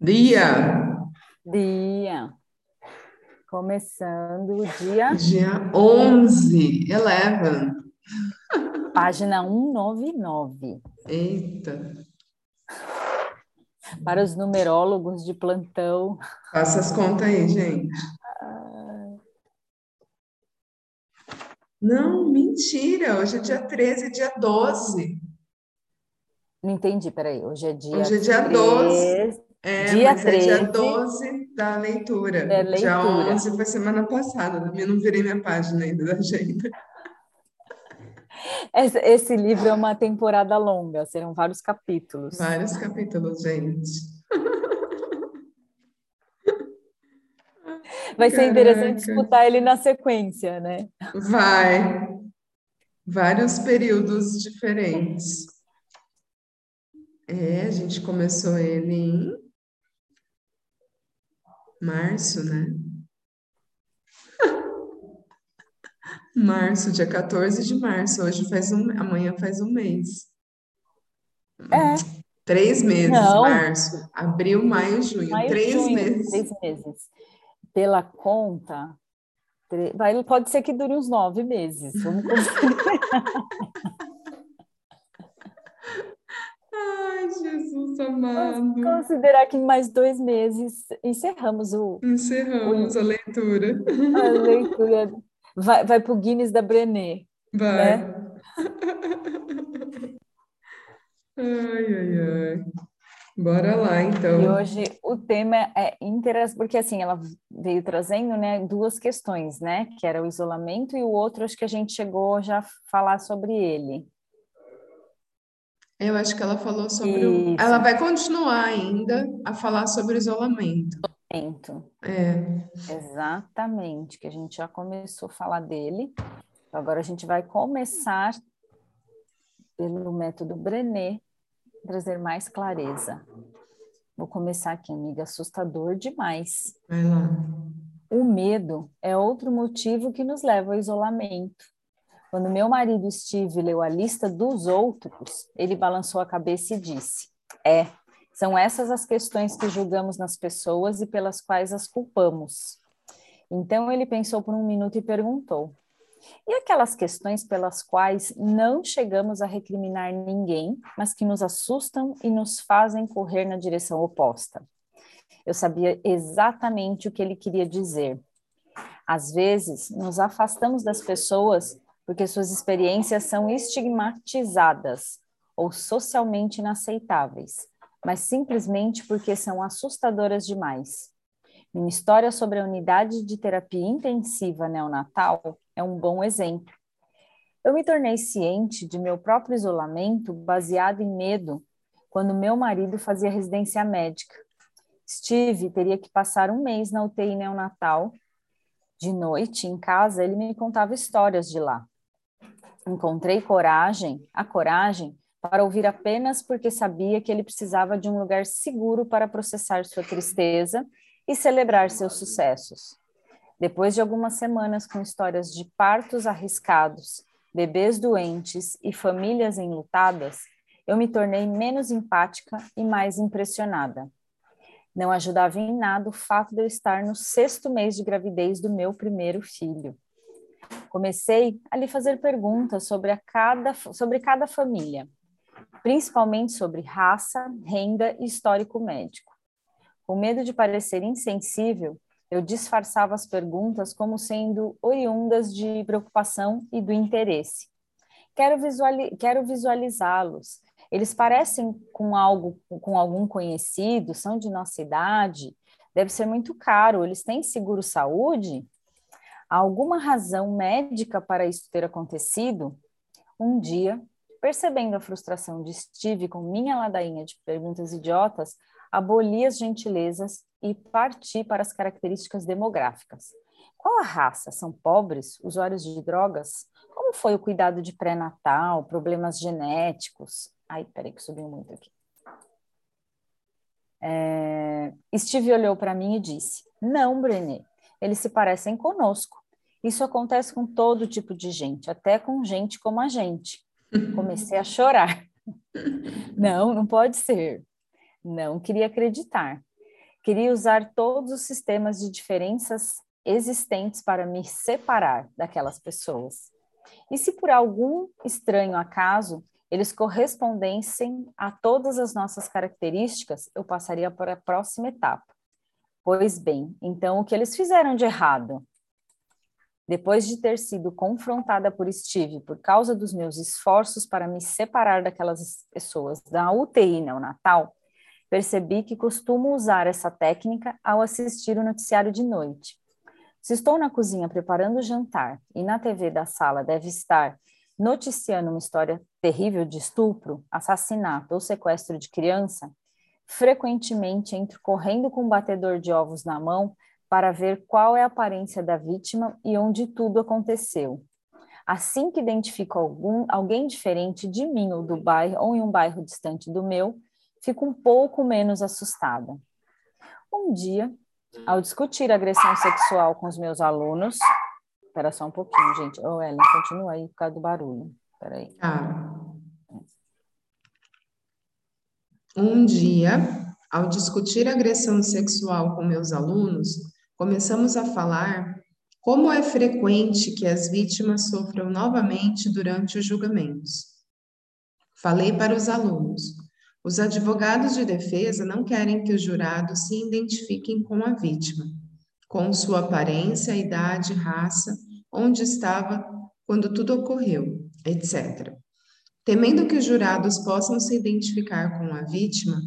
Dia. Dia. Começando o dia. Dia 11, 11. Página 199. Eita. Para os numerólogos de plantão. Faça as contas aí, gente. Não, mentira. Hoje é dia 13, dia 12. Não entendi, peraí. Hoje é dia Hoje é dia 12. É, dia mas 13. é dia 12 da leitura. É Dia leitura. 11 foi semana passada. Eu não virei minha página ainda da agenda. Esse, esse livro é uma temporada longa, serão vários capítulos. Vários capítulos, gente. Vai ser interessante Caraca. escutar ele na sequência, né? Vai. Vários períodos diferentes. É, a gente começou ele em março, né? Março, dia 14 de março. Hoje faz um, amanhã faz um mês. É, Três meses, Não. março, abril, maio, junho. maio, Três junho, meses. três meses. Pela conta, tre- pode ser que dure uns nove meses. Vamos Jesus Vamos amado. considerar que em mais dois meses encerramos o, Encerramos a leitura. a leitura. Vai, vai para o Guinness da Brené. Vai. Né? Ai, ai, ai. Bora lá, então. E hoje o tema é interação, porque assim, ela veio trazendo, né, duas questões, né, que era o isolamento e o outro, acho que a gente chegou já a falar sobre ele. Eu acho que ela falou sobre o... Ela vai continuar ainda a falar sobre isolamento. Isolamento. É, Exatamente, que a gente já começou a falar dele. Agora a gente vai começar pelo método Brené, trazer mais clareza. Vou começar aqui, amiga, assustador demais. vai lá. O medo é outro motivo que nos leva ao isolamento. Quando meu marido Steve leu a lista dos outros, ele balançou a cabeça e disse: É, são essas as questões que julgamos nas pessoas e pelas quais as culpamos. Então ele pensou por um minuto e perguntou: E aquelas questões pelas quais não chegamos a recriminar ninguém, mas que nos assustam e nos fazem correr na direção oposta? Eu sabia exatamente o que ele queria dizer. Às vezes, nos afastamos das pessoas porque suas experiências são estigmatizadas ou socialmente inaceitáveis, mas simplesmente porque são assustadoras demais. Minha história sobre a unidade de terapia intensiva neonatal é um bom exemplo. Eu me tornei ciente de meu próprio isolamento baseado em medo quando meu marido fazia residência médica. Steve teria que passar um mês na UTI neonatal. De noite, em casa, ele me contava histórias de lá. Encontrei coragem, a coragem, para ouvir apenas porque sabia que ele precisava de um lugar seguro para processar sua tristeza e celebrar seus sucessos. Depois de algumas semanas com histórias de partos arriscados, bebês doentes e famílias enlutadas, eu me tornei menos empática e mais impressionada. Não ajudava em nada o fato de eu estar no sexto mês de gravidez do meu primeiro filho. Comecei a lhe fazer perguntas sobre, cada, sobre cada família, principalmente sobre raça, renda e histórico médico. Com medo de parecer insensível, eu disfarçava as perguntas como sendo oriundas de preocupação e do interesse. Quero, visuali quero visualizá-los. Eles parecem com algo, com algum conhecido, são de nossa idade, deve ser muito caro. Eles têm seguro saúde? Alguma razão médica para isso ter acontecido? Um dia, percebendo a frustração de Steve com minha ladainha de perguntas idiotas, aboli as gentilezas e parti para as características demográficas. Qual a raça? São pobres? Usuários de drogas? Como foi o cuidado de pré-natal? Problemas genéticos? Ai, peraí que subiu muito aqui. É... Steve olhou para mim e disse: Não, Brené, eles se parecem conosco. Isso acontece com todo tipo de gente, até com gente como a gente. Comecei a chorar. Não, não pode ser. Não queria acreditar. Queria usar todos os sistemas de diferenças existentes para me separar daquelas pessoas. E se por algum estranho acaso eles correspondessem a todas as nossas características, eu passaria para a próxima etapa. Pois bem, então o que eles fizeram de errado? Depois de ter sido confrontada por Steve por causa dos meus esforços para me separar daquelas pessoas da UTI neonatal, percebi que costumo usar essa técnica ao assistir o noticiário de noite. Se estou na cozinha preparando o jantar e na TV da sala deve estar noticiando uma história terrível de estupro, assassinato ou sequestro de criança, frequentemente entro correndo com um batedor de ovos na mão para ver qual é a aparência da vítima e onde tudo aconteceu. Assim que identifico algum, alguém diferente de mim ou do bairro ou em um bairro distante do meu, fico um pouco menos assustada. Um dia, ao discutir agressão sexual com os meus alunos, espera só um pouquinho, gente. Ô, oh, Ellen, continua aí por causa do barulho. Espera aí. Ah. Um dia, ao discutir agressão sexual com meus alunos, começamos a falar como é frequente que as vítimas sofram novamente durante os julgamentos. Falei para os alunos os advogados de defesa não querem que os jurados se identifiquem com a vítima, com sua aparência, idade, raça, onde estava quando tudo ocorreu, etc. Temendo que os jurados possam se identificar com a vítima,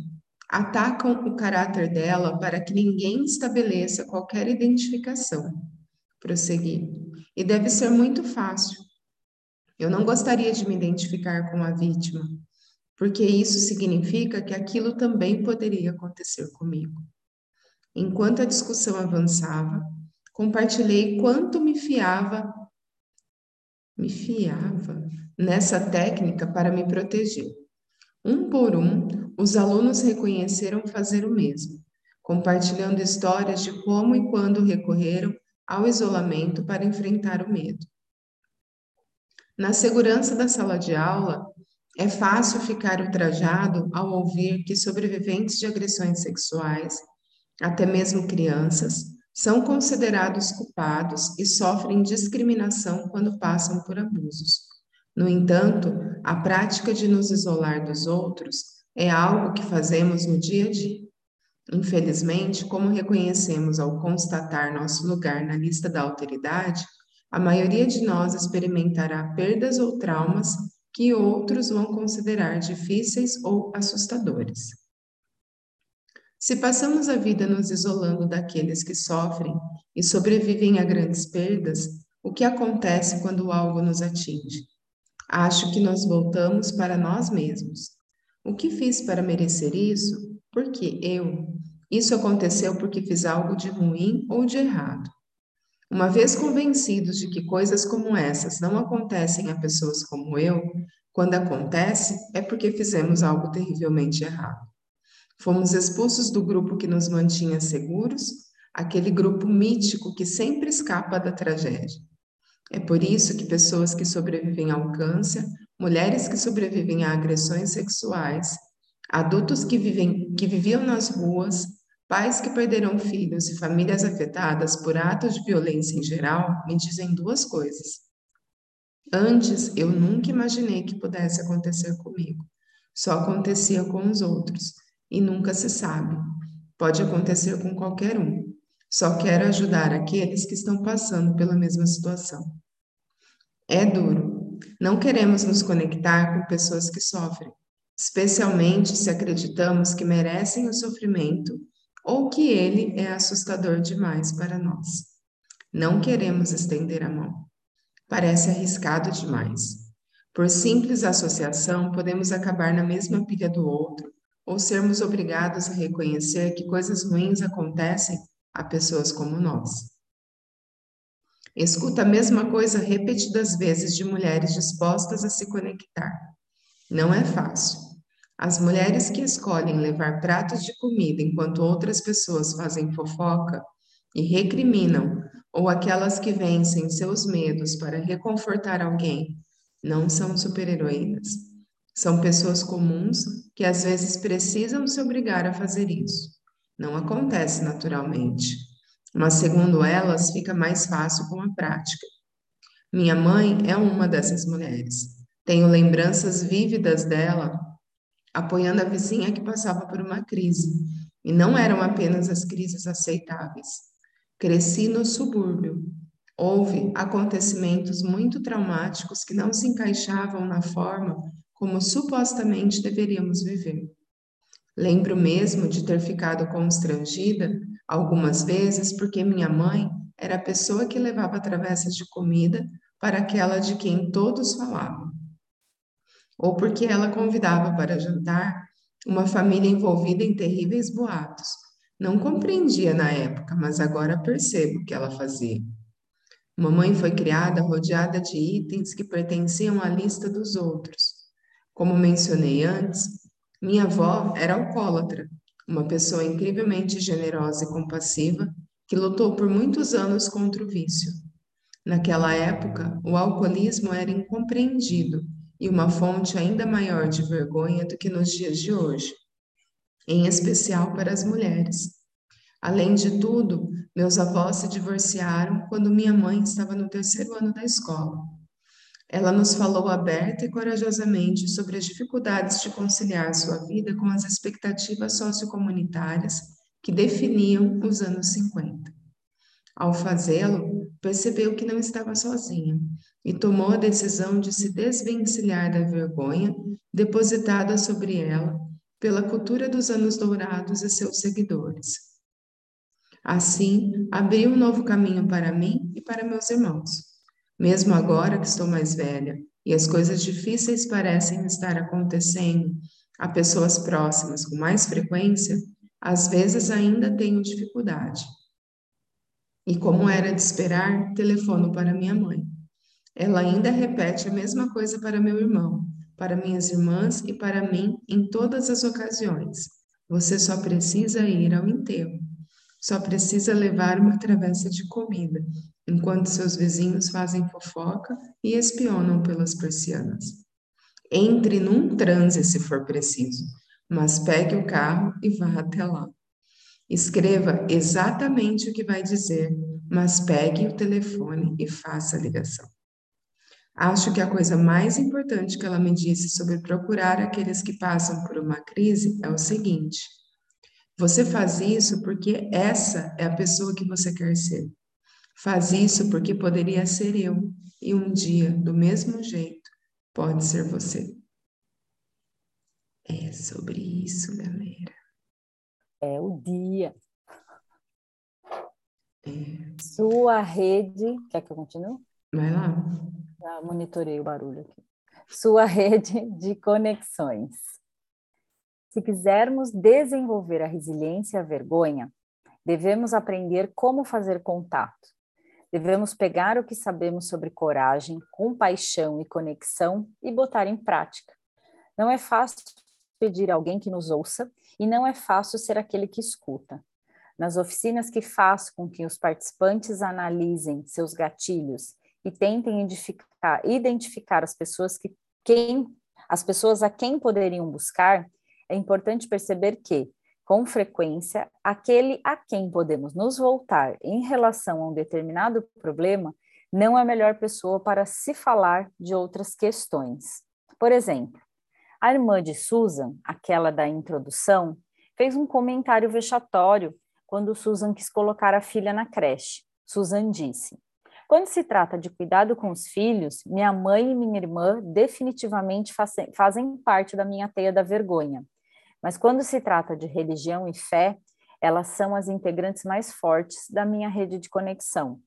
atacam o caráter dela para que ninguém estabeleça qualquer identificação. Prossegui. E deve ser muito fácil. Eu não gostaria de me identificar com a vítima, porque isso significa que aquilo também poderia acontecer comigo. Enquanto a discussão avançava, compartilhei quanto me fiava, me fiava nessa técnica para me proteger. Um por um, os alunos reconheceram fazer o mesmo, compartilhando histórias de como e quando recorreram ao isolamento para enfrentar o medo. Na segurança da sala de aula, é fácil ficar ultrajado ao ouvir que sobreviventes de agressões sexuais, até mesmo crianças, são considerados culpados e sofrem discriminação quando passam por abusos. No entanto, a prática de nos isolar dos outros é algo que fazemos no dia a dia. Infelizmente, como reconhecemos ao constatar nosso lugar na lista da alteridade, a maioria de nós experimentará perdas ou traumas que outros vão considerar difíceis ou assustadores. Se passamos a vida nos isolando daqueles que sofrem e sobrevivem a grandes perdas, o que acontece quando algo nos atinge? Acho que nós voltamos para nós mesmos. O que fiz para merecer isso? Porque eu. Isso aconteceu porque fiz algo de ruim ou de errado. Uma vez convencidos de que coisas como essas não acontecem a pessoas como eu, quando acontece é porque fizemos algo terrivelmente errado. Fomos expulsos do grupo que nos mantinha seguros, aquele grupo mítico que sempre escapa da tragédia. É por isso que pessoas que sobrevivem ao câncer, mulheres que sobrevivem a agressões sexuais, adultos que, vivem, que viviam nas ruas, Pais que perderam filhos e famílias afetadas por atos de violência em geral me dizem duas coisas. Antes, eu nunca imaginei que pudesse acontecer comigo. Só acontecia com os outros e nunca se sabe. Pode acontecer com qualquer um. Só quero ajudar aqueles que estão passando pela mesma situação. É duro. Não queremos nos conectar com pessoas que sofrem, especialmente se acreditamos que merecem o sofrimento ou que ele é assustador demais para nós. Não queremos estender a mão. Parece arriscado demais. Por simples associação, podemos acabar na mesma pilha do outro, ou sermos obrigados a reconhecer que coisas ruins acontecem a pessoas como nós. Escuta a mesma coisa repetidas vezes de mulheres dispostas a se conectar. Não é fácil. As mulheres que escolhem levar pratos de comida enquanto outras pessoas fazem fofoca e recriminam, ou aquelas que vencem seus medos para reconfortar alguém, não são super-heroínas. São pessoas comuns que às vezes precisam se obrigar a fazer isso. Não acontece naturalmente, mas segundo elas, fica mais fácil com a prática. Minha mãe é uma dessas mulheres. Tenho lembranças vívidas dela apoiando a vizinha que passava por uma crise. E não eram apenas as crises aceitáveis. Cresci no subúrbio. Houve acontecimentos muito traumáticos que não se encaixavam na forma como supostamente deveríamos viver. Lembro mesmo de ter ficado constrangida algumas vezes porque minha mãe era a pessoa que levava travessas de comida para aquela de quem todos falavam. Ou porque ela convidava para jantar uma família envolvida em terríveis boatos. Não compreendia na época, mas agora percebo o que ela fazia. Mamãe foi criada rodeada de itens que pertenciam à lista dos outros. Como mencionei antes, minha avó era alcoólatra, uma pessoa incrivelmente generosa e compassiva que lutou por muitos anos contra o vício. Naquela época, o alcoolismo era incompreendido e uma fonte ainda maior de vergonha do que nos dias de hoje, em especial para as mulheres. Além de tudo, meus avós se divorciaram quando minha mãe estava no terceiro ano da escola. Ela nos falou aberta e corajosamente sobre as dificuldades de conciliar sua vida com as expectativas sociocomunitárias que definiam os anos 50. Ao fazê-lo, percebeu que não estava sozinha e tomou a decisão de se desvencilhar da vergonha depositada sobre ela pela cultura dos anos dourados e seus seguidores. Assim, abriu um novo caminho para mim e para meus irmãos mesmo agora que estou mais velha e as coisas difíceis parecem estar acontecendo a pessoas próximas com mais frequência, às vezes ainda tenho dificuldade. E como era de esperar, telefono para minha mãe. Ela ainda repete a mesma coisa para meu irmão, para minhas irmãs e para mim em todas as ocasiões. Você só precisa ir ao enterro. Só precisa levar uma travessa de comida enquanto seus vizinhos fazem fofoca e espionam pelas persianas. Entre num transe se for preciso, mas pegue o carro e vá até lá. Escreva exatamente o que vai dizer, mas pegue o telefone e faça a ligação. Acho que a coisa mais importante que ela me disse sobre procurar aqueles que passam por uma crise é o seguinte: você faz isso porque essa é a pessoa que você quer ser. Faz isso porque poderia ser eu, e um dia, do mesmo jeito, pode ser você. É sobre isso, galera. É o dia. É. Sua rede. Quer que eu continue? Vai lá. Já monitorei o barulho aqui. Sua rede de conexões. Se quisermos desenvolver a resiliência e a vergonha, devemos aprender como fazer contato, Devemos pegar o que sabemos sobre coragem, compaixão e conexão e botar em prática. Não é fácil pedir alguém que nos ouça e não é fácil ser aquele que escuta. Nas oficinas que faço com que os participantes analisem seus gatilhos e tentem identificar, identificar as pessoas que quem as pessoas a quem poderiam buscar, é importante perceber que com frequência, aquele a quem podemos nos voltar em relação a um determinado problema não é a melhor pessoa para se falar de outras questões. Por exemplo, a irmã de Susan, aquela da introdução, fez um comentário vexatório quando Susan quis colocar a filha na creche. Susan disse: Quando se trata de cuidado com os filhos, minha mãe e minha irmã definitivamente fazem parte da minha teia da vergonha. Mas quando se trata de religião e fé, elas são as integrantes mais fortes da minha rede de conexão.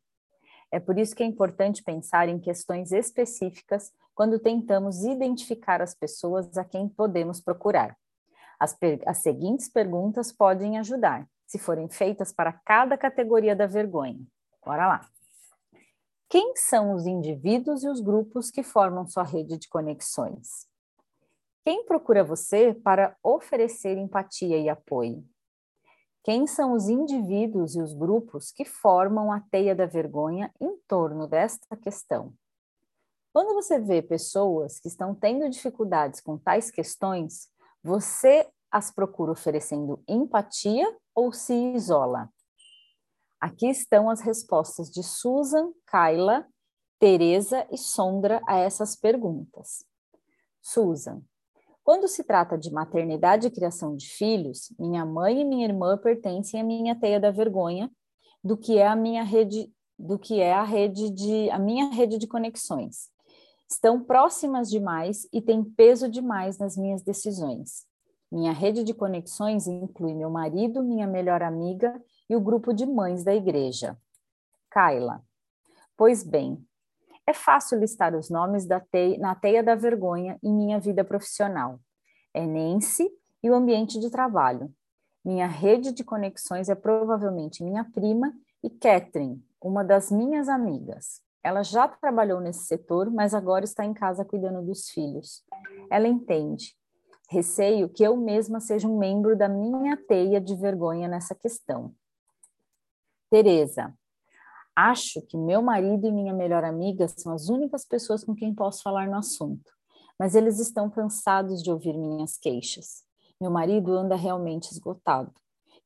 É por isso que é importante pensar em questões específicas quando tentamos identificar as pessoas a quem podemos procurar. As, as seguintes perguntas podem ajudar, se forem feitas para cada categoria da vergonha. Bora lá. Quem são os indivíduos e os grupos que formam sua rede de conexões? Quem procura você para oferecer empatia e apoio? Quem são os indivíduos e os grupos que formam a teia da vergonha em torno desta questão? Quando você vê pessoas que estão tendo dificuldades com tais questões, você as procura oferecendo empatia ou se isola? Aqui estão as respostas de Susan, Kyla, Teresa e Sondra a essas perguntas. Susan, quando se trata de maternidade e criação de filhos, minha mãe e minha irmã pertencem à minha teia da vergonha, do que é a minha rede, do que é a rede de a minha rede de conexões. Estão próximas demais e têm peso demais nas minhas decisões. Minha rede de conexões inclui meu marido, minha melhor amiga e o grupo de mães da igreja. Kaila. Pois bem, é fácil listar os nomes teia, na teia da vergonha em minha vida profissional. É Nancy e o ambiente de trabalho. Minha rede de conexões é provavelmente minha prima e Catherine, uma das minhas amigas. Ela já trabalhou nesse setor, mas agora está em casa cuidando dos filhos. Ela entende. Receio que eu mesma seja um membro da minha teia de vergonha nessa questão. Teresa, Acho que meu marido e minha melhor amiga são as únicas pessoas com quem posso falar no assunto, mas eles estão cansados de ouvir minhas queixas. Meu marido anda realmente esgotado.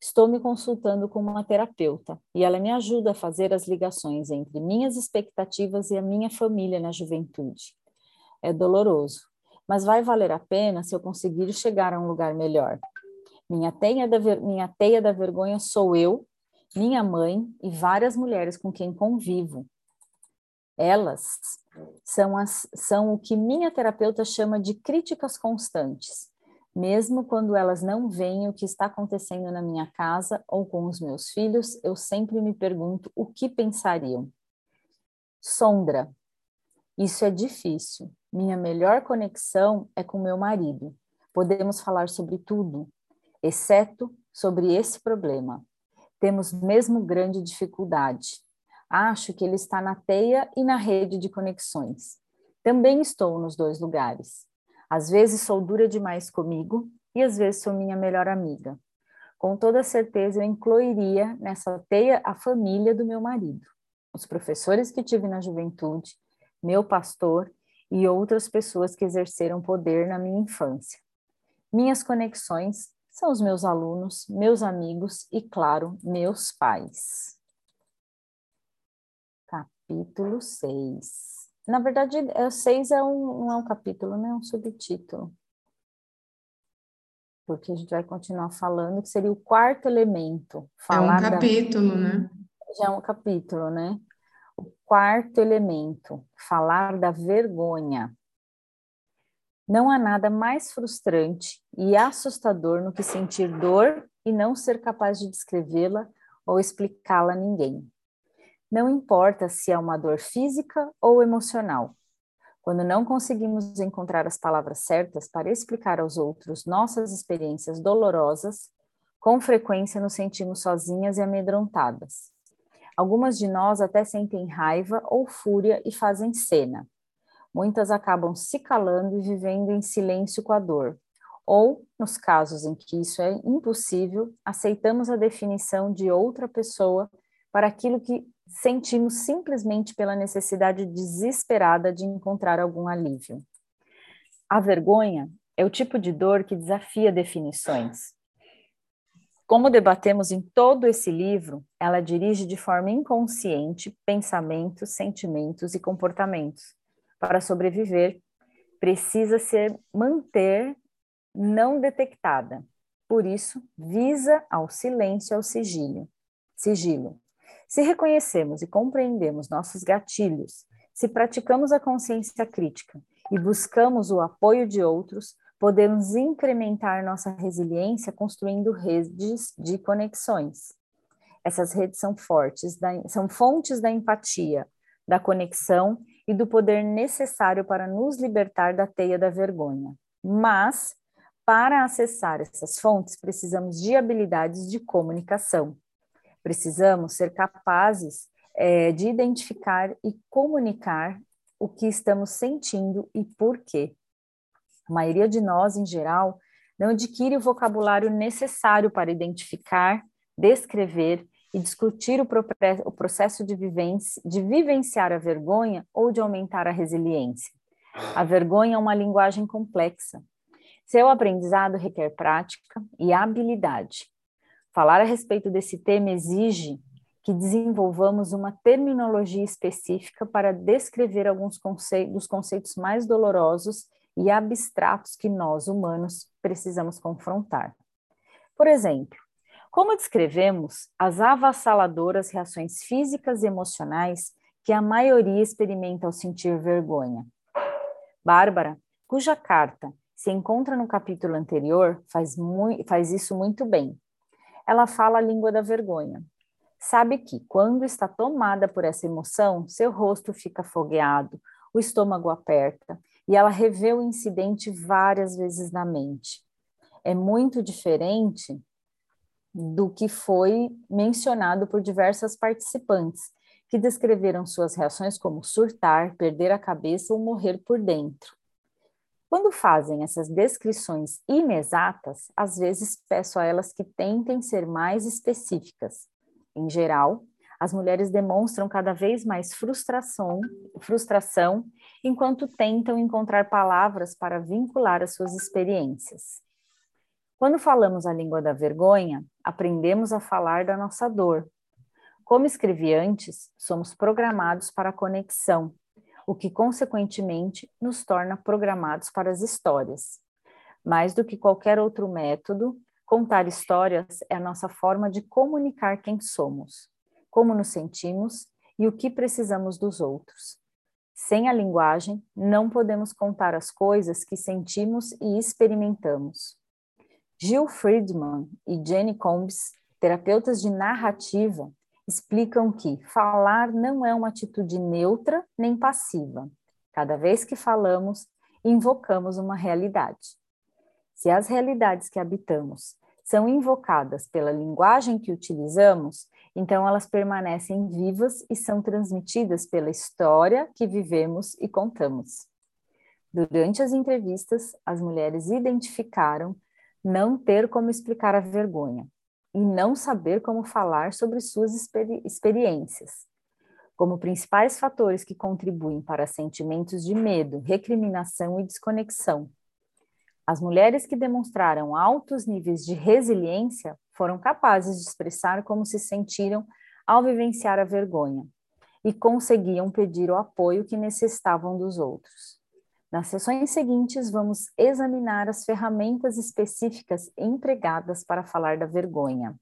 Estou me consultando com uma terapeuta e ela me ajuda a fazer as ligações entre minhas expectativas e a minha família na juventude. É doloroso, mas vai valer a pena se eu conseguir chegar a um lugar melhor. Minha teia da, minha teia da vergonha sou eu minha mãe e várias mulheres com quem convivo. Elas são, as, são o que minha terapeuta chama de críticas constantes, mesmo quando elas não veem o que está acontecendo na minha casa ou com os meus filhos, eu sempre me pergunto o que pensariam. Sondra, isso é difícil. Minha melhor conexão é com meu marido. Podemos falar sobre tudo, exceto sobre esse problema temos mesmo grande dificuldade. Acho que ele está na teia e na rede de conexões. Também estou nos dois lugares. Às vezes sou dura demais comigo e às vezes sou minha melhor amiga. Com toda certeza eu incluiria nessa teia a família do meu marido, os professores que tive na juventude, meu pastor e outras pessoas que exerceram poder na minha infância. Minhas conexões são os meus alunos, meus amigos e, claro, meus pais. Capítulo 6. Na verdade, 6 é, é um, não é um capítulo, né? É um subtítulo. Porque a gente vai continuar falando que seria o quarto elemento. é um capítulo, da... né? Já é um capítulo, né? O quarto elemento, falar da vergonha. Não há nada mais frustrante e assustador no que sentir dor e não ser capaz de descrevê-la ou explicá-la a ninguém. Não importa se é uma dor física ou emocional. Quando não conseguimos encontrar as palavras certas para explicar aos outros nossas experiências dolorosas, com frequência nos sentimos sozinhas e amedrontadas. Algumas de nós até sentem raiva ou fúria e fazem cena muitas acabam se calando e vivendo em silêncio com a dor. Ou, nos casos em que isso é impossível, aceitamos a definição de outra pessoa para aquilo que sentimos simplesmente pela necessidade desesperada de encontrar algum alívio. A vergonha é o tipo de dor que desafia definições. Como debatemos em todo esse livro, ela dirige de forma inconsciente pensamentos, sentimentos e comportamentos, para sobreviver, precisa ser manter não detectada. Por isso, visa ao silêncio ao sigilo. Sigilo. Se reconhecemos e compreendemos nossos gatilhos, se praticamos a consciência crítica e buscamos o apoio de outros, podemos incrementar nossa resiliência construindo redes de conexões. Essas redes são fortes, da, são fontes da empatia, da conexão e do poder necessário para nos libertar da teia da vergonha. Mas, para acessar essas fontes, precisamos de habilidades de comunicação. Precisamos ser capazes é, de identificar e comunicar o que estamos sentindo e por quê. A maioria de nós, em geral, não adquire o vocabulário necessário para identificar, descrever e discutir o, processo de, vivência, de vivenciar a vergonha ou de aumentar a resiliência. A vergonha é uma linguagem complexa. Seu aprendizado requer prática e habilidade. Falar a respeito desse tema exige que desenvolvamos uma terminologia específica para descrever alguns dos conceitos mais dolorosos e abstratos que nós, humanos, precisamos confrontar. Por exemplo, como descrevemos as avassaladoras reações físicas e emocionais que a maioria experimenta ao sentir vergonha? Bárbara, cuja carta se encontra no capítulo anterior, faz, faz isso muito bem. Ela fala a língua da vergonha. Sabe que, quando está tomada por essa emoção, seu rosto fica fogueado, o estômago aperta e ela revê o incidente várias vezes na mente. É muito diferente do que foi mencionado por diversas participantes, que descreveram suas reações como surtar, perder a cabeça ou morrer por dentro. Quando fazem essas descrições inexatas, às vezes peço a elas que tentem ser mais específicas. Em geral, as mulheres demonstram cada vez mais frustração, frustração enquanto tentam encontrar palavras para vincular as suas experiências. Quando falamos a língua da vergonha, aprendemos a falar da nossa dor. Como escrevi antes, somos programados para a conexão, o que consequentemente nos torna programados para as histórias. Mais do que qualquer outro método, contar histórias é a nossa forma de comunicar quem somos como nos sentimos e o que precisamos dos outros. Sem a linguagem, não podemos contar as coisas que sentimos e experimentamos. Jill Friedman e Jenny Combs, terapeutas de narrativa, explicam que falar não é uma atitude neutra nem passiva. Cada vez que falamos, invocamos uma realidade. Se as realidades que habitamos são invocadas pela linguagem que utilizamos, então, elas permanecem vivas e são transmitidas pela história que vivemos e contamos. Durante as entrevistas, as mulheres identificaram não ter como explicar a vergonha e não saber como falar sobre suas experi experiências. Como principais fatores que contribuem para sentimentos de medo, recriminação e desconexão. As mulheres que demonstraram altos níveis de resiliência foram capazes de expressar como se sentiram ao vivenciar a vergonha e conseguiam pedir o apoio que necessitavam dos outros. Nas sessões seguintes, vamos examinar as ferramentas específicas empregadas para falar da vergonha.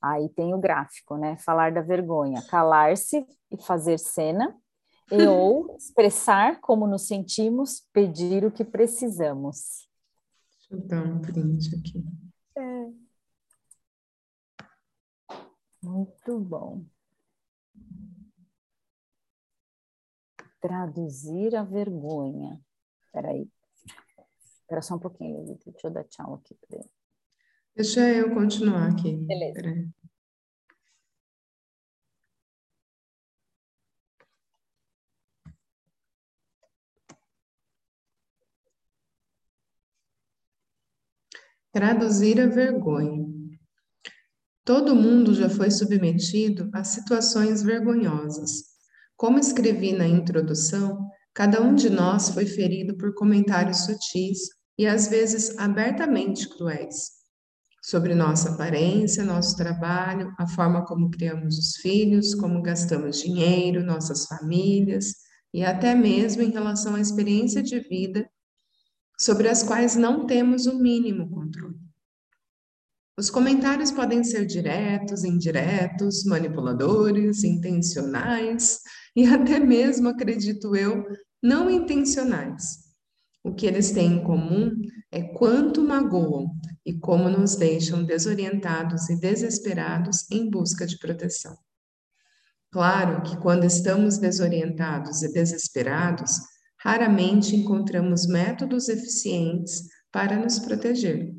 Aí tem o gráfico, né? Falar da vergonha, calar-se e fazer cena, e ou expressar como nos sentimos, pedir o que precisamos. Deixa eu dar um print aqui. É. Muito bom. Traduzir a vergonha. Espera aí. Espera só um pouquinho, deixa eu dar tchau aqui para ele. Deixa eu continuar aqui. Beleza. Peraí. Traduzir a vergonha. Todo mundo já foi submetido a situações vergonhosas. Como escrevi na introdução, cada um de nós foi ferido por comentários sutis e às vezes abertamente cruéis sobre nossa aparência, nosso trabalho, a forma como criamos os filhos, como gastamos dinheiro, nossas famílias e até mesmo em relação à experiência de vida sobre as quais não temos o mínimo controle. Os comentários podem ser diretos, indiretos, manipuladores, intencionais e até mesmo, acredito eu, não intencionais. O que eles têm em comum é quanto magoam e como nos deixam desorientados e desesperados em busca de proteção. Claro que quando estamos desorientados e desesperados, raramente encontramos métodos eficientes para nos proteger.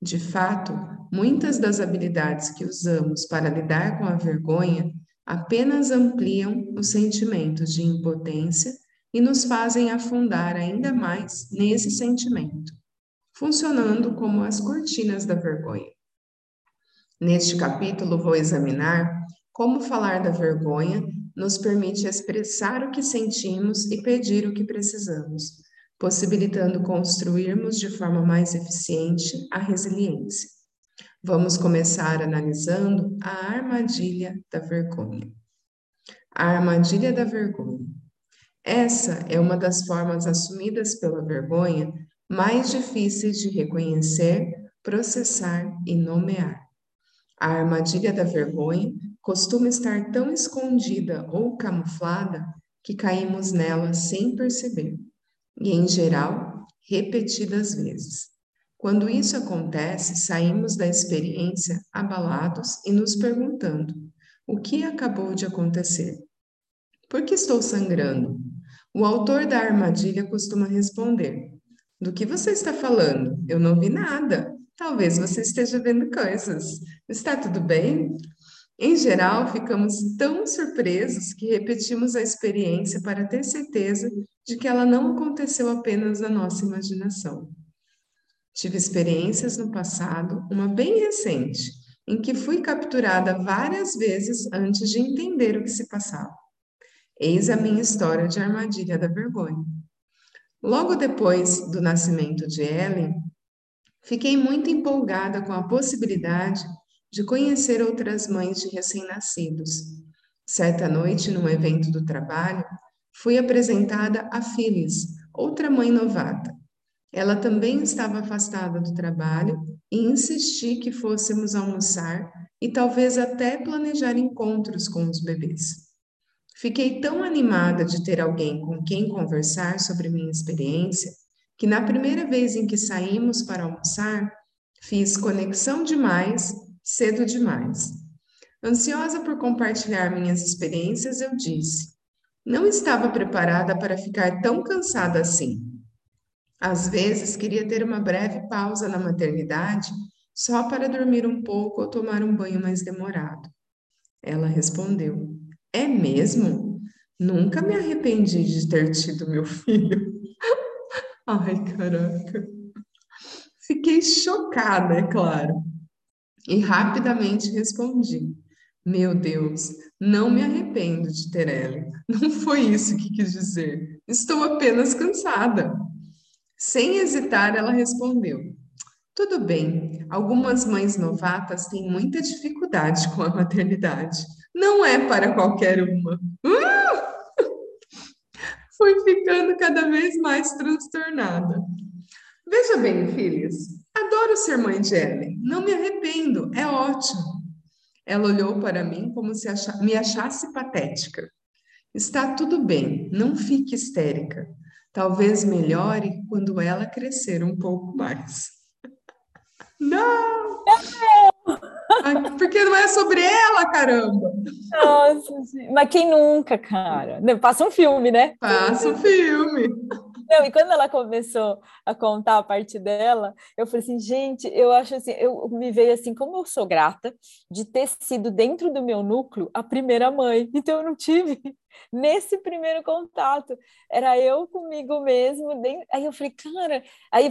De fato, muitas das habilidades que usamos para lidar com a vergonha apenas ampliam os sentimentos de impotência e nos fazem afundar ainda mais nesse sentimento, funcionando como as cortinas da vergonha. Neste capítulo, vou examinar como falar da vergonha nos permite expressar o que sentimos e pedir o que precisamos, possibilitando construirmos de forma mais eficiente a resiliência. Vamos começar analisando a armadilha da vergonha. A armadilha da vergonha. Essa é uma das formas assumidas pela vergonha mais difíceis de reconhecer, processar e nomear. A armadilha da vergonha costuma estar tão escondida ou camuflada que caímos nela sem perceber, e em geral, repetidas vezes. Quando isso acontece, saímos da experiência abalados e nos perguntando: o que acabou de acontecer? Por que estou sangrando? O autor da armadilha costuma responder: Do que você está falando? Eu não vi nada. Talvez você esteja vendo coisas. Está tudo bem? Em geral, ficamos tão surpresos que repetimos a experiência para ter certeza de que ela não aconteceu apenas na nossa imaginação. Tive experiências no passado, uma bem recente, em que fui capturada várias vezes antes de entender o que se passava. Eis a minha história de armadilha da vergonha. Logo depois do nascimento de Ellen, fiquei muito empolgada com a possibilidade de conhecer outras mães de recém-nascidos. Certa noite, num evento do trabalho, fui apresentada a Phyllis, outra mãe novata. Ela também estava afastada do trabalho e insisti que fôssemos almoçar e talvez até planejar encontros com os bebês. Fiquei tão animada de ter alguém com quem conversar sobre minha experiência que na primeira vez em que saímos para almoçar, fiz conexão demais cedo demais. Ansiosa por compartilhar minhas experiências, eu disse: não estava preparada para ficar tão cansada assim. Às vezes queria ter uma breve pausa na maternidade só para dormir um pouco ou tomar um banho mais demorado. Ela respondeu: É mesmo? Nunca me arrependi de ter tido meu filho. Ai, caraca. Fiquei chocada, é claro e rapidamente respondi: Meu Deus, não me arrependo de ter ela. Não foi isso que quis dizer. Estou apenas cansada. Sem hesitar, ela respondeu: Tudo bem, algumas mães novatas têm muita dificuldade com a maternidade. Não é para qualquer uma. Uh! Fui ficando cada vez mais transtornada. Veja bem, filhas, Adoro ser mãe de Ellen, não me arrependo, é ótimo. Ela olhou para mim como se me achasse patética. Está tudo bem, não fique histérica. Talvez melhore quando ela crescer um pouco mais. Não! Porque não é sobre ela, caramba! Nossa, mas quem nunca, cara? Passa um filme, né? Passa um filme. Não, e quando ela começou a contar a parte dela, eu falei assim, gente, eu acho assim, eu me veio assim, como eu sou grata de ter sido dentro do meu núcleo a primeira mãe. Então eu não tive nesse primeiro contato. Era eu comigo mesmo. Aí eu falei, cara, aí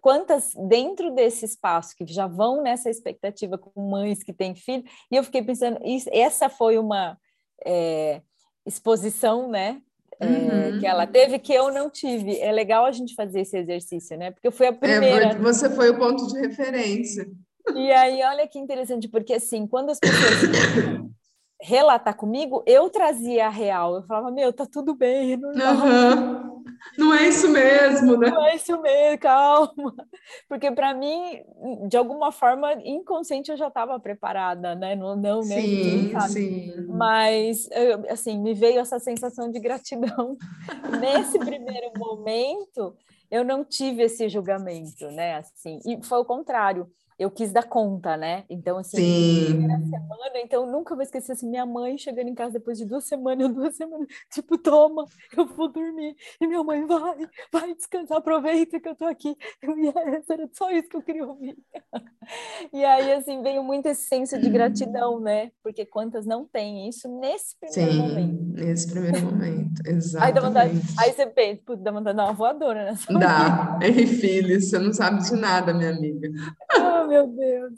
quantas dentro desse espaço que já vão nessa expectativa com mães que têm filho, e eu fiquei pensando, essa foi uma é, exposição, né? É, que ela uhum. teve que eu não tive. É legal a gente fazer esse exercício, né? Porque eu fui a é, primeira. É, você foi o ponto de referência. E aí, olha que interessante, porque assim, quando as pessoas relatar comigo, eu trazia a real. Eu falava, meu, tá tudo bem, não, uhum. não é isso mesmo, né? Não é isso mesmo, calma. Porque para mim, de alguma forma, inconsciente eu já estava preparada, né? Não, não né? Sim, sim. Mas, assim, me veio essa sensação de gratidão. Nesse primeiro momento, eu não tive esse julgamento, né? Assim, e foi o contrário eu quis dar conta, né? Então, assim, Sim. semana, então eu nunca vou esquecer assim, minha mãe chegando em casa depois de duas semanas, duas semanas, tipo, toma, eu vou dormir. E minha mãe, vai, vai descansar, aproveita que eu tô aqui. Ia, era só isso que eu queria ouvir. E aí, assim, veio muito esse senso de gratidão, né? Porque quantas não têm isso nesse primeiro Sim, momento. nesse primeiro momento, exatamente. Aí, dá vontade, aí você pensa, dá vontade de dar uma voadora, né? Dá. Ei, filho, você não sabe de nada, minha amiga. Meu Deus.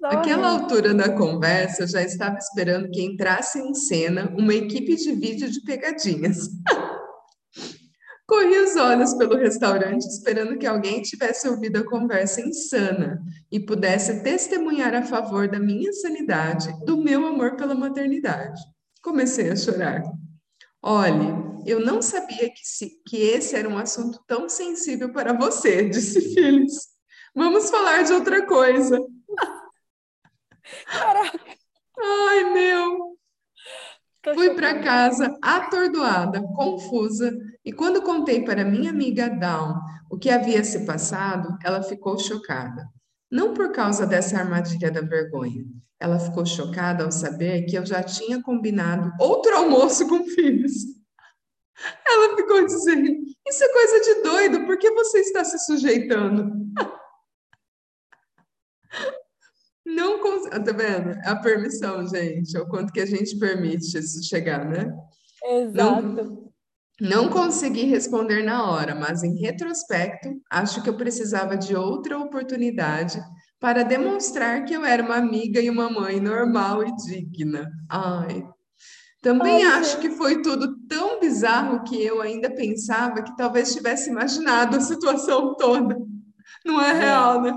Naquela altura da conversa, eu já estava esperando que entrasse em cena uma equipe de vídeo de pegadinhas. Corri os olhos pelo restaurante, esperando que alguém tivesse ouvido a conversa insana e pudesse testemunhar a favor da minha sanidade, do meu amor pela maternidade. Comecei a chorar. Olhe, eu não sabia que, se, que esse era um assunto tão sensível para você, disse Phyllis. Vamos falar de outra coisa. Caraca! Ai, meu! Tô Fui para casa atordoada, confusa, e quando contei para minha amiga Dawn o que havia se passado, ela ficou chocada. Não por causa dessa armadilha da vergonha. Ela ficou chocada ao saber que eu já tinha combinado outro almoço com filhos. Ela ficou dizendo: Isso é coisa de doido, por que você está se sujeitando? Não consegue. Tá vendo? A permissão, gente. É o quanto que a gente permite isso chegar, né? Exato. Não, não consegui responder na hora, mas em retrospecto, acho que eu precisava de outra oportunidade para demonstrar que eu era uma amiga e uma mãe normal e digna. Ai. Também Ai, acho que foi tudo tão bizarro que eu ainda pensava que talvez tivesse imaginado a situação toda. Não é, é. real, né?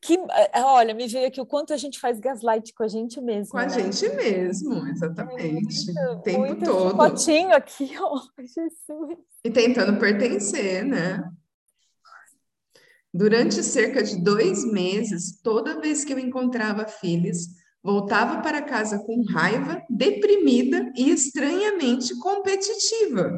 Que, é, olha, me veio aqui o quanto a gente faz gaslight com a gente mesmo. Com a né? gente mesmo, exatamente. Muito, o tempo muito todo. Potinho aqui, ó, Jesus. E tentando pertencer, né? Durante cerca de dois meses, toda vez que eu encontrava filhos, voltava para casa com raiva, deprimida e estranhamente competitiva.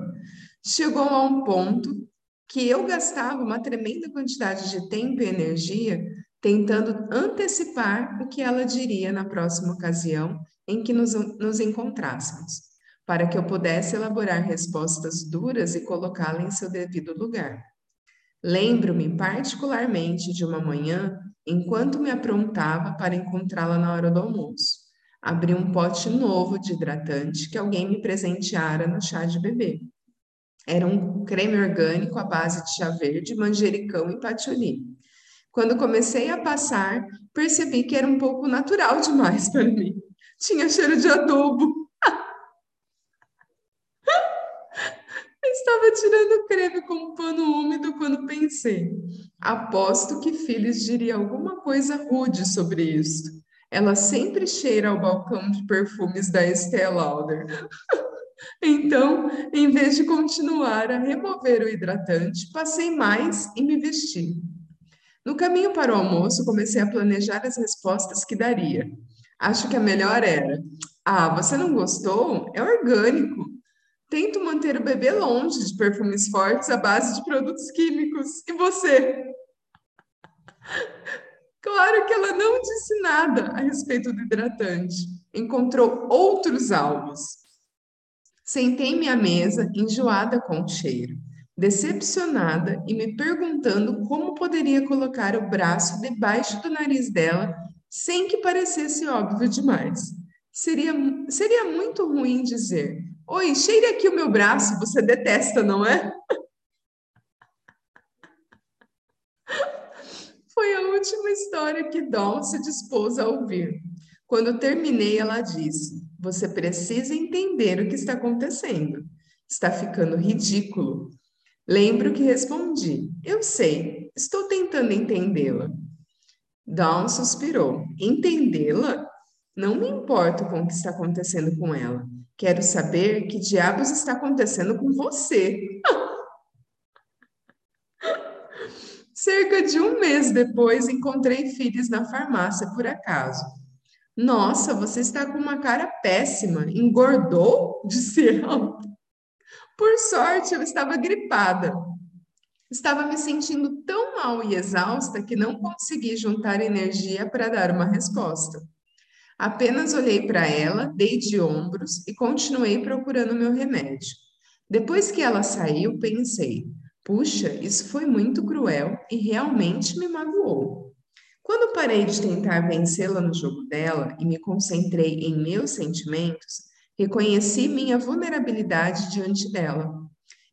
Chegou a um ponto que eu gastava uma tremenda quantidade de tempo e energia tentando antecipar o que ela diria na próxima ocasião em que nos, nos encontrássemos, para que eu pudesse elaborar respostas duras e colocá-la em seu devido lugar. Lembro-me particularmente de uma manhã, enquanto me aprontava para encontrá-la na hora do almoço. Abri um pote novo de hidratante que alguém me presenteara no chá de bebê. Era um creme orgânico à base de chá verde, manjericão e patchouli. Quando comecei a passar, percebi que era um pouco natural demais para mim. Tinha cheiro de adubo. Estava tirando creme com um pano úmido quando pensei. Aposto que Phyllis diria alguma coisa rude sobre isso. Ela sempre cheira ao balcão de perfumes da Estée Lauder. Então, em vez de continuar a remover o hidratante, passei mais e me vesti. No caminho para o almoço, comecei a planejar as respostas que daria. Acho que a melhor era: Ah, você não gostou? É orgânico. Tento manter o bebê longe de perfumes fortes à base de produtos químicos. E você? Claro que ela não disse nada a respeito do hidratante. Encontrou outros alvos. Sentei-me à mesa, enjoada com o cheiro, decepcionada e me perguntando como poderia colocar o braço debaixo do nariz dela sem que parecesse óbvio demais. Seria, seria muito ruim dizer: Oi, cheire aqui o meu braço, você detesta, não é? Foi a última história que Dom se dispôs a ouvir. Quando terminei, ela disse: você precisa entender o que está acontecendo. Está ficando ridículo. Lembro que respondi: Eu sei, estou tentando entendê-la. Dawn suspirou. Entendê-la? Não me importo com o que está acontecendo com ela. Quero saber que diabos está acontecendo com você. Cerca de um mês depois, encontrei filhos na farmácia por acaso. Nossa, você está com uma cara péssima. Engordou? Disse ela. Por sorte, eu estava gripada. Estava me sentindo tão mal e exausta que não consegui juntar energia para dar uma resposta. Apenas olhei para ela, dei de ombros e continuei procurando meu remédio. Depois que ela saiu, pensei: puxa, isso foi muito cruel e realmente me magoou. Quando parei de tentar vencê-la no jogo dela e me concentrei em meus sentimentos, reconheci minha vulnerabilidade diante dela.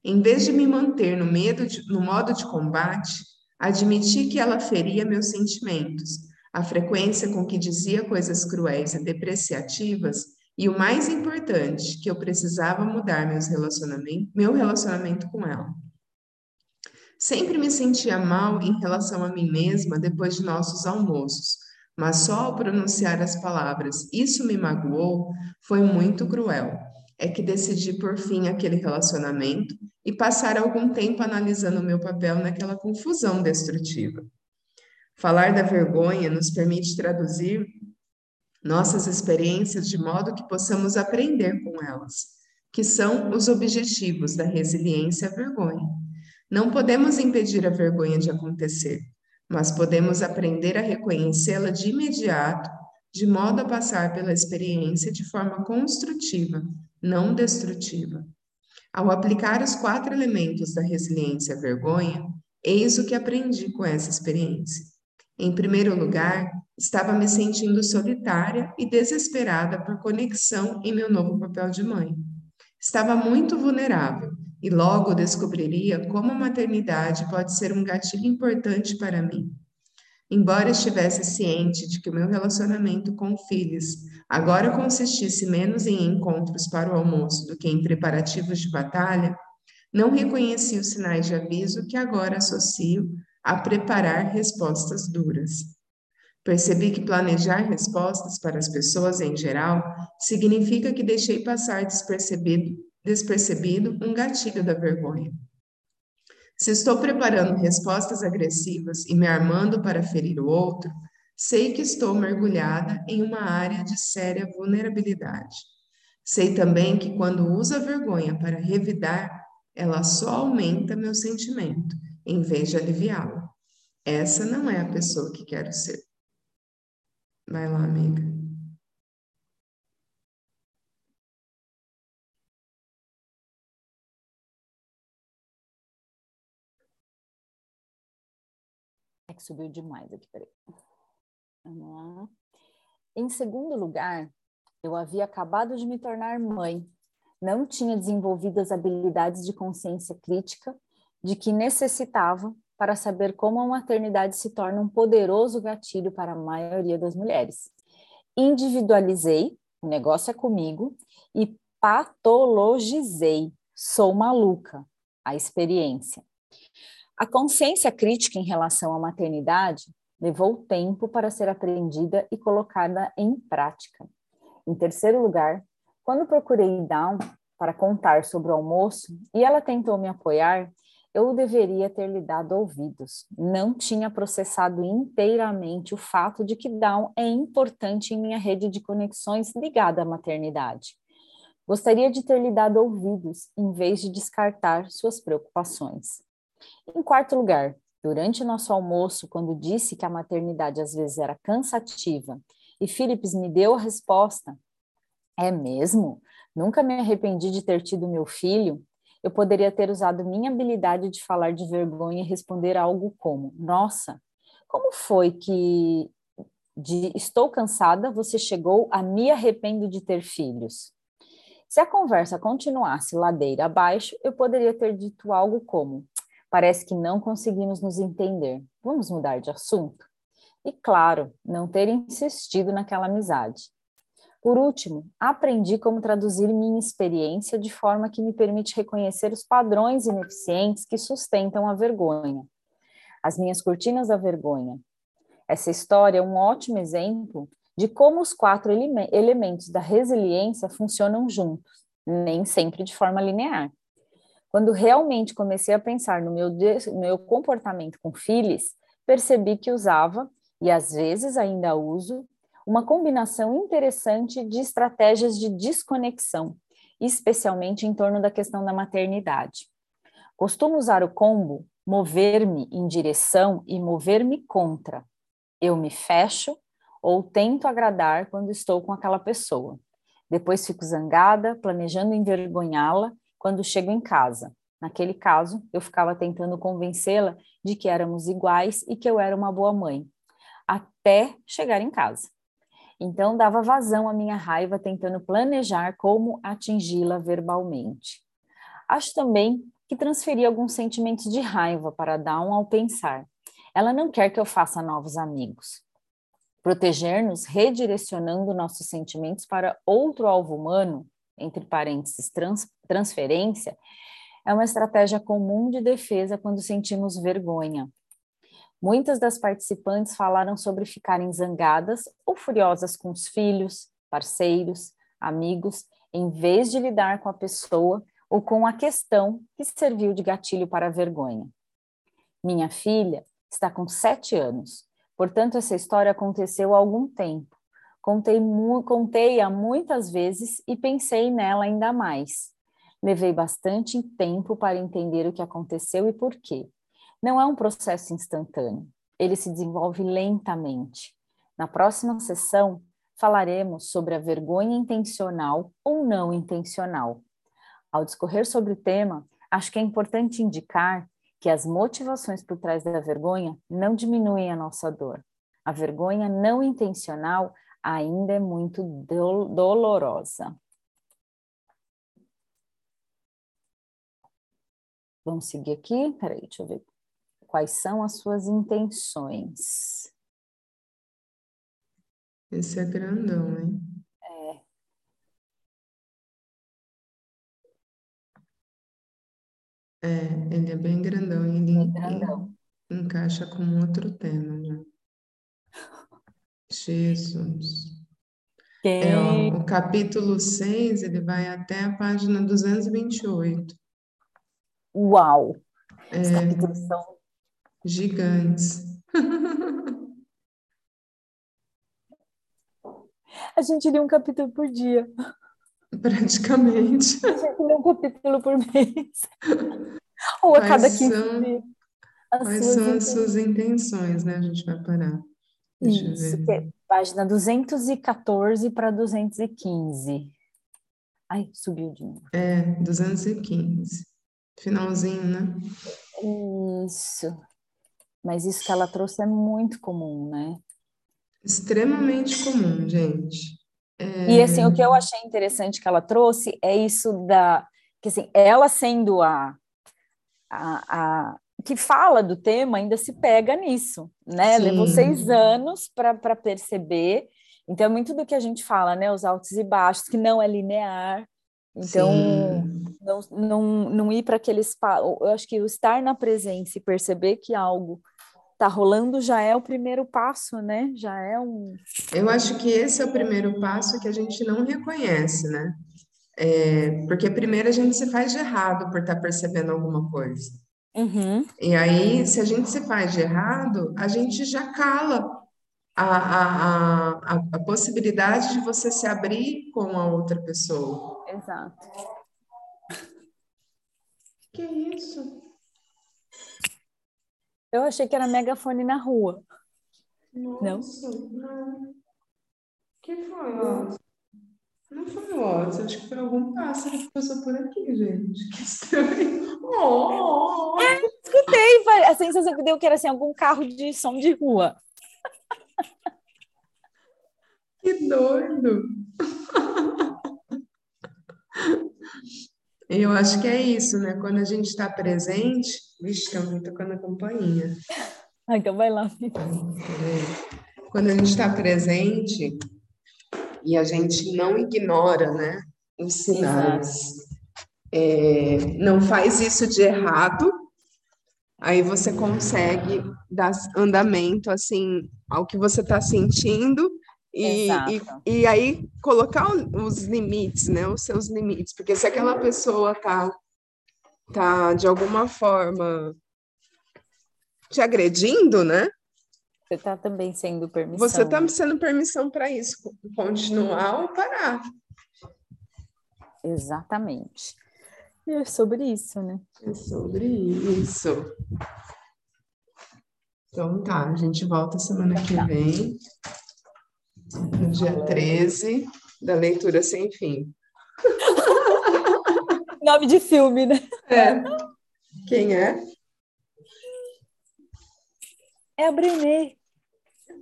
Em vez de me manter no, medo de, no modo de combate, admiti que ela feria meus sentimentos, a frequência com que dizia coisas cruéis e depreciativas, e o mais importante, que eu precisava mudar meus relacionamento, meu relacionamento com ela. Sempre me sentia mal em relação a mim mesma depois de nossos almoços, mas só ao pronunciar as palavras isso me magoou foi muito cruel. É que decidi por fim aquele relacionamento e passar algum tempo analisando o meu papel naquela confusão destrutiva. Falar da vergonha nos permite traduzir nossas experiências de modo que possamos aprender com elas, que são os objetivos da resiliência à vergonha. Não podemos impedir a vergonha de acontecer, mas podemos aprender a reconhecê-la de imediato, de modo a passar pela experiência de forma construtiva, não destrutiva. Ao aplicar os quatro elementos da resiliência à vergonha, eis o que aprendi com essa experiência. Em primeiro lugar, estava me sentindo solitária e desesperada por conexão em meu novo papel de mãe. Estava muito vulnerável e logo descobriria como a maternidade pode ser um gatilho importante para mim. Embora estivesse ciente de que o meu relacionamento com filhos agora consistisse menos em encontros para o almoço do que em preparativos de batalha, não reconheci os sinais de aviso que agora associo a preparar respostas duras. Percebi que planejar respostas para as pessoas em geral significa que deixei passar despercebido despercebido um gatilho da vergonha. Se estou preparando respostas agressivas e me armando para ferir o outro, sei que estou mergulhada em uma área de séria vulnerabilidade. Sei também que quando uso a vergonha para revidar, ela só aumenta meu sentimento, em vez de aliviá-lo. Essa não é a pessoa que quero ser. Vai lá, amiga. Que subiu demais aqui, peraí. Vamos lá. Em segundo lugar, eu havia acabado de me tornar mãe. Não tinha desenvolvido as habilidades de consciência crítica de que necessitava para saber como a maternidade se torna um poderoso gatilho para a maioria das mulheres. Individualizei, o negócio é comigo, e patologizei, sou maluca, a experiência. A consciência crítica em relação à maternidade levou tempo para ser aprendida e colocada em prática. Em terceiro lugar, quando procurei Down para contar sobre o almoço e ela tentou me apoiar, eu deveria ter lhe dado ouvidos. Não tinha processado inteiramente o fato de que Down é importante em minha rede de conexões ligada à maternidade. Gostaria de ter lhe dado ouvidos, em vez de descartar suas preocupações. Em quarto lugar, durante nosso almoço, quando disse que a maternidade às vezes era cansativa, e Philips me deu a resposta: É mesmo? Nunca me arrependi de ter tido meu filho. Eu poderia ter usado minha habilidade de falar de vergonha e responder algo como: Nossa, como foi que de estou cansada você chegou a me arrependo de ter filhos? Se a conversa continuasse ladeira abaixo, eu poderia ter dito algo como: Parece que não conseguimos nos entender. Vamos mudar de assunto? E, claro, não ter insistido naquela amizade. Por último, aprendi como traduzir minha experiência de forma que me permite reconhecer os padrões ineficientes que sustentam a vergonha. As minhas cortinas da vergonha. Essa história é um ótimo exemplo de como os quatro ele elementos da resiliência funcionam juntos, nem sempre de forma linear. Quando realmente comecei a pensar no meu, meu comportamento com filhos, percebi que usava, e às vezes ainda uso, uma combinação interessante de estratégias de desconexão, especialmente em torno da questão da maternidade. Costumo usar o combo mover-me em direção e mover-me contra. Eu me fecho ou tento agradar quando estou com aquela pessoa. Depois fico zangada, planejando envergonhá-la quando chego em casa. Naquele caso, eu ficava tentando convencê-la de que éramos iguais e que eu era uma boa mãe, até chegar em casa. Então, dava vazão à minha raiva, tentando planejar como atingi-la verbalmente. Acho também que transferi alguns sentimentos de raiva para Dawn ao pensar. Ela não quer que eu faça novos amigos. Proteger-nos redirecionando nossos sentimentos para outro alvo humano, entre parênteses, trans, transferência, é uma estratégia comum de defesa quando sentimos vergonha. Muitas das participantes falaram sobre ficarem zangadas ou furiosas com os filhos, parceiros, amigos, em vez de lidar com a pessoa ou com a questão que serviu de gatilho para a vergonha. Minha filha está com sete anos, portanto, essa história aconteceu há algum tempo. Contei-a contei muitas vezes e pensei nela ainda mais. Levei bastante tempo para entender o que aconteceu e por quê. Não é um processo instantâneo, ele se desenvolve lentamente. Na próxima sessão, falaremos sobre a vergonha intencional ou não intencional. Ao discorrer sobre o tema, acho que é importante indicar que as motivações por trás da vergonha não diminuem a nossa dor. A vergonha não intencional ainda é muito do dolorosa. Vamos seguir aqui? Peraí, deixa eu ver. Quais são as suas intenções? Esse é grandão, hein? É, ele é bem grandão, ele É grandão. encaixa com outro tema, né? Jesus. É, ó, Quem? o capítulo 6, ele vai até a página 228. Uau! Os É, capítulos são. gigantes. A gente lê um capítulo por dia. Praticamente. A gente lê um capítulo por mês. Ou a Quais cada 15 são, dias. As quais são as suas intenções, né? A gente vai parar. Deixa eu Isso, que é página 214 para 215. Ai, subiu de novo. É, 215. Finalzinho, né? Isso. Mas isso que ela trouxe é muito comum, né? Extremamente comum, gente. E assim, o que eu achei interessante que ela trouxe é isso da que assim, ela sendo a, a, a que fala do tema ainda se pega nisso, né? Levou Sim. seis anos para perceber. Então, é muito do que a gente fala, né? Os altos e baixos, que não é linear. Então, Sim. Não, não, não ir para aquele espaço. Eu acho que o estar na presença e perceber que algo está rolando já é o primeiro passo, né? Já é um. Eu acho que esse é o primeiro passo que a gente não reconhece, né? É, porque primeiro a gente se faz de errado por estar percebendo alguma coisa. Uhum, E aí, se a gente se faz de errado, a gente já cala a, a, a, a possibilidade de você se abrir com a outra pessoa. exato. Que isso? Eu achei que era megafone na rua. Não? Nossa, não. que foi, Watson? Não foi o Watson, acho que foi algum pássaro que passou por aqui, gente. Que estranho. Oh! Escutei, a sensação que deu que era assim, algum carro de som de rua. Que doido! Eu acho que é isso, né? Quando a gente está presente. Vixe, me tocando a campainha. Ah, então vai lá. Peraí. Quando a gente está presente e a gente não ignora, né? Os sinais. É, não faz isso de errado, aí você consegue dar andamento assim ao que você está sentindo e, e, e aí colocar os limites, né? Os seus limites, porque se aquela pessoa tá tá de alguma forma te agredindo, né? Você está também sendo permissão. Você está sendo permissão para isso, continuar ou parar. Exatamente. E é sobre isso, né? É sobre isso. Então tá, a gente volta semana que vem, no dia 13, da leitura sem fim. Nome de filme, né? É. Quem é? É a Brené.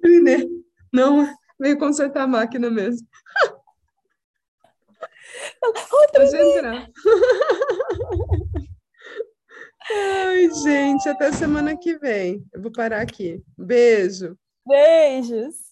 Briner. Não, veio consertar a máquina mesmo. Pode entrar. Ai, gente, até semana que vem. Eu vou parar aqui. Beijo. Beijos.